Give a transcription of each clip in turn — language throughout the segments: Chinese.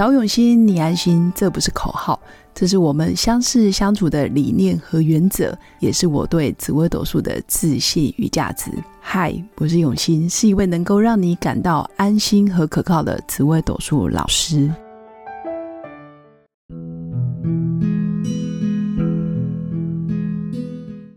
找永新，你安心，这不是口号，这是我们相识相处的理念和原则，也是我对紫微斗数的自信与价值。嗨，我是永新，是一位能够让你感到安心和可靠的紫微斗数老师。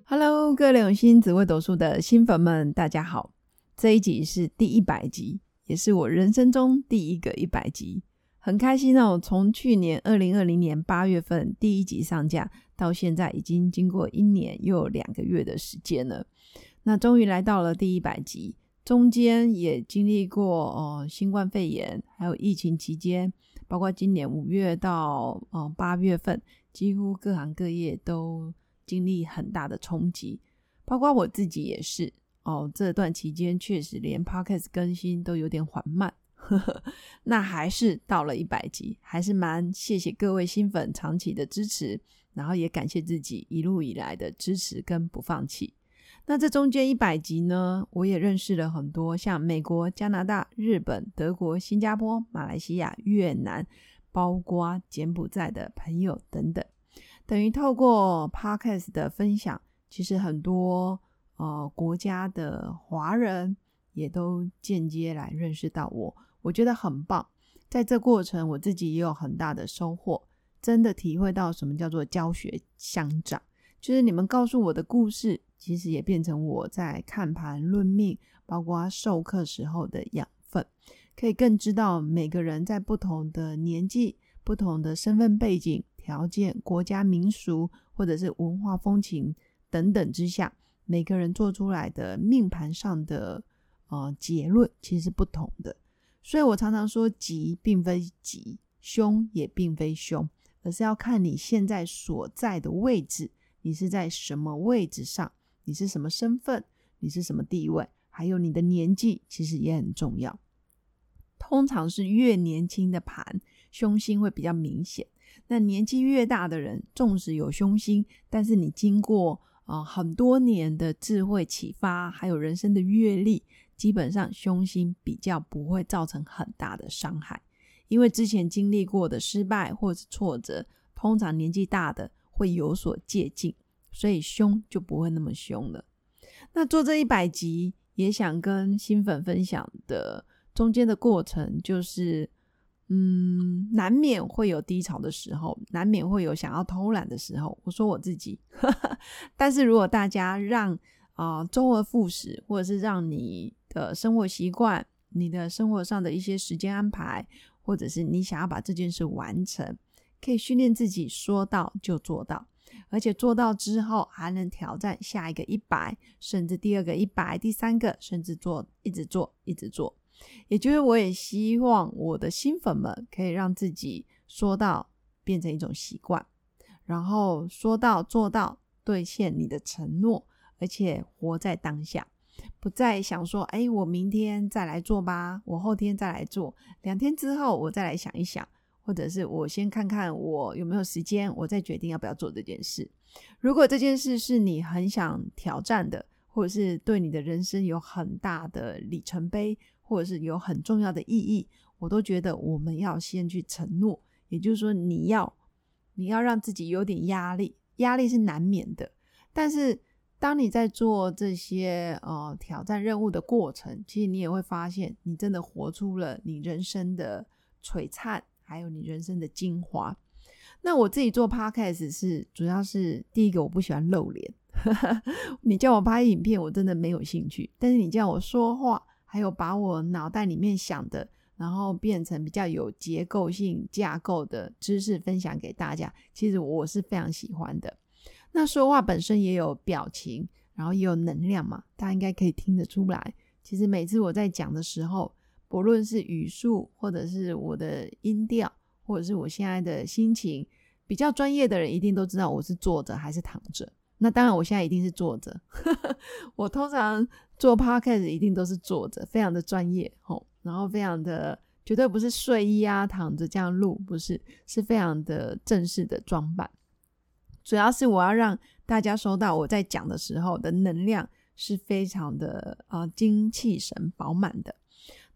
Hello，各位永新紫微斗数的新粉们，大家好！这一集是第一百集，也是我人生中第一个一百集。很开心哦！从去年二零二零年八月份第一集上架到现在，已经经过一年又两个月的时间了。那终于来到了第一百集，中间也经历过哦新冠肺炎，还有疫情期间，包括今年五月到哦八月份，几乎各行各业都经历很大的冲击，包括我自己也是哦。这段期间确实连 podcast 更新都有点缓慢。那还是到了一百集，还是蛮谢谢各位新粉长期的支持，然后也感谢自己一路以来的支持跟不放弃。那这中间一百集呢，我也认识了很多像美国、加拿大、日本、德国、新加坡、马来西亚、越南，包括柬埔寨的朋友等等。等于透过 Podcast 的分享，其实很多呃国家的华人也都间接来认识到我。我觉得很棒，在这过程我自己也有很大的收获，真的体会到什么叫做教学相长，就是你们告诉我的故事，其实也变成我在看盘论命，包括授课时候的养分，可以更知道每个人在不同的年纪、不同的身份背景、条件、国家民俗或者是文化风情等等之下，每个人做出来的命盘上的呃结论其实是不同的。所以我常常说，吉并非吉，凶也并非凶，而是要看你现在所在的位置，你是在什么位置上，你是什么身份，你是什么地位，还有你的年纪，其实也很重要。通常是越年轻的盘，凶星会比较明显。那年纪越大的人，纵使有凶星，但是你经过啊很多年的智慧启发，还有人生的阅历。基本上凶星比较不会造成很大的伤害，因为之前经历过的失败或是挫折，通常年纪大的会有所借鉴，所以凶就不会那么凶了。那做这一百集，也想跟新粉分享的中间的过程，就是嗯，难免会有低潮的时候，难免会有想要偷懒的时候。我说我自己，但是如果大家让啊周而复始，或者是让你的生活习惯，你的生活上的一些时间安排，或者是你想要把这件事完成，可以训练自己说到就做到，而且做到之后还能挑战下一个一百，甚至第二个一百，第三个，甚至做一直做一直做。也就是我也希望我的新粉们可以让自己说到变成一种习惯，然后说到做到，兑现你的承诺，而且活在当下。不再想说，哎，我明天再来做吧，我后天再来做，两天之后我再来想一想，或者是我先看看我有没有时间，我再决定要不要做这件事。如果这件事是你很想挑战的，或者是对你的人生有很大的里程碑，或者是有很重要的意义，我都觉得我们要先去承诺。也就是说，你要你要让自己有点压力，压力是难免的，但是。当你在做这些呃挑战任务的过程，其实你也会发现，你真的活出了你人生的璀璨，还有你人生的精华。那我自己做 podcast 是主要是第一个，我不喜欢露脸。你叫我拍影片，我真的没有兴趣。但是你叫我说话，还有把我脑袋里面想的，然后变成比较有结构性架构的知识分享给大家，其实我是非常喜欢的。那说话本身也有表情，然后也有能量嘛，大家应该可以听得出来。其实每次我在讲的时候，不论是语速，或者是我的音调，或者是我现在的心情，比较专业的人一定都知道我是坐着还是躺着。那当然，我现在一定是坐着。我通常做 podcast 一定都是坐着，非常的专业吼，然后非常的绝对不是睡衣啊躺着这样录，不是，是非常的正式的装扮。主要是我要让大家收到我在讲的时候的能量是非常的啊精气神饱满的。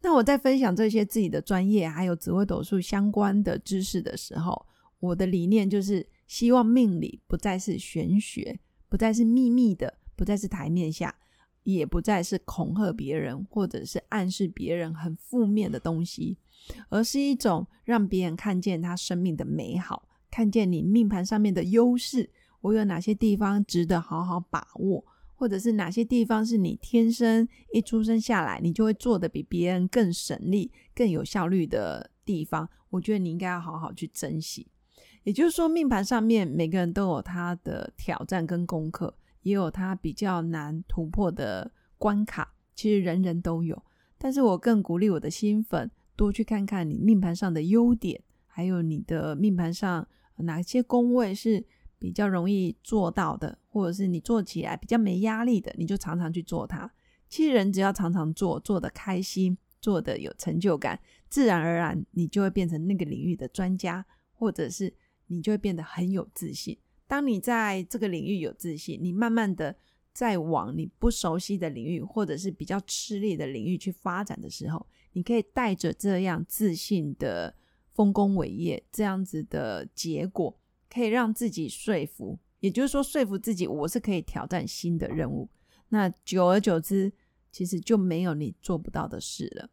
那我在分享这些自己的专业还有紫微斗数相关的知识的时候，我的理念就是希望命理不再是玄学，不再是秘密的，不再是台面下，也不再是恐吓别人或者是暗示别人很负面的东西，而是一种让别人看见他生命的美好，看见你命盘上面的优势，我有哪些地方值得好好把握。或者是哪些地方是你天生一出生下来，你就会做的比别人更省力、更有效率的地方？我觉得你应该要好好去珍惜。也就是说，命盘上面每个人都有他的挑战跟功课，也有他比较难突破的关卡。其实人人都有，但是我更鼓励我的新粉多去看看你命盘上的优点，还有你的命盘上哪些宫位是。比较容易做到的，或者是你做起来比较没压力的，你就常常去做它。其实人只要常常做，做的开心，做的有成就感，自然而然你就会变成那个领域的专家，或者是你就会变得很有自信。当你在这个领域有自信，你慢慢的在往你不熟悉的领域，或者是比较吃力的领域去发展的时候，你可以带着这样自信的丰功伟业，这样子的结果。可以让自己说服，也就是说说服自己，我是可以挑战新的任务。那久而久之，其实就没有你做不到的事了。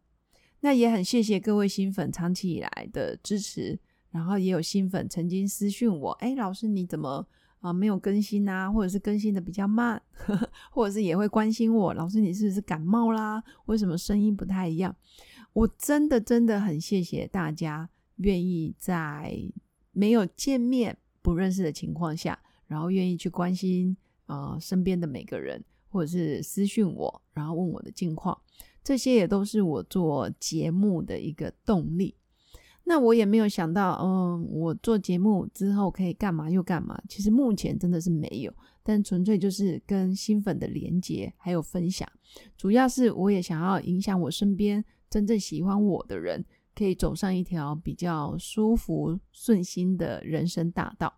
那也很谢谢各位新粉长期以来的支持，然后也有新粉曾经私讯我：“哎，老师你怎么啊没有更新啊？或者是更新的比较慢，呵 呵或者是也会关心我，老师你是不是感冒啦？为什么声音不太一样？”我真的真的很谢谢大家愿意在没有见面。不认识的情况下，然后愿意去关心啊身边的每个人，或者是私讯我，然后问我的近况，这些也都是我做节目的一个动力。那我也没有想到，嗯，我做节目之后可以干嘛又干嘛？其实目前真的是没有，但纯粹就是跟新粉的连接还有分享，主要是我也想要影响我身边真正喜欢我的人。可以走上一条比较舒服、顺心的人生大道，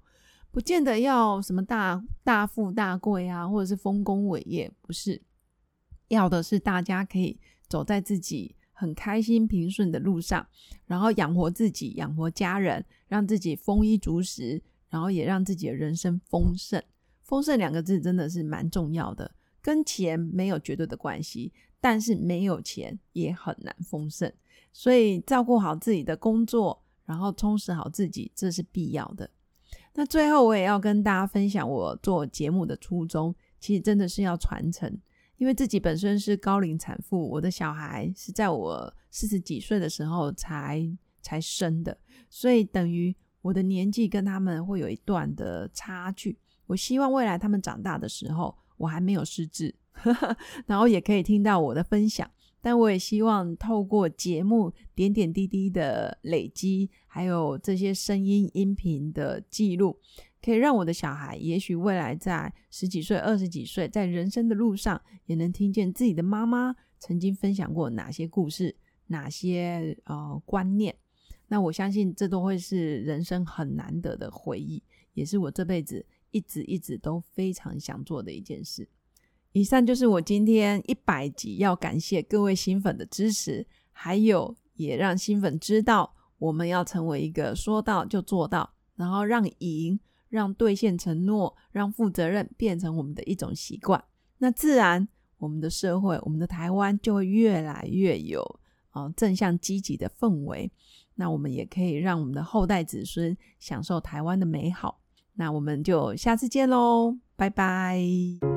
不见得要什么大大富大贵啊，或者是丰功伟业，不是要的是大家可以走在自己很开心、平顺的路上，然后养活自己、养活家人，让自己丰衣足食，然后也让自己的人生丰盛。丰盛两个字真的是蛮重要的，跟钱没有绝对的关系，但是没有钱也很难丰盛。所以照顾好自己的工作，然后充实好自己，这是必要的。那最后我也要跟大家分享我做节目的初衷，其实真的是要传承。因为自己本身是高龄产妇，我的小孩是在我四十几岁的时候才才生的，所以等于我的年纪跟他们会有一段的差距。我希望未来他们长大的时候，我还没有失智，然后也可以听到我的分享。但我也希望透过节目点点滴滴的累积，还有这些声音音频的记录，可以让我的小孩，也许未来在十几岁、二十几岁，在人生的路上，也能听见自己的妈妈曾经分享过哪些故事、哪些呃观念。那我相信这都会是人生很难得的回忆，也是我这辈子一直一直都非常想做的一件事。以上就是我今天一百集要感谢各位新粉的支持，还有也让新粉知道，我们要成为一个说到就做到，然后让赢、让兑现承诺、让负责任变成我们的一种习惯。那自然，我们的社会、我们的台湾就会越来越有啊正向积极的氛围。那我们也可以让我们的后代子孙享受台湾的美好。那我们就下次见喽，拜拜。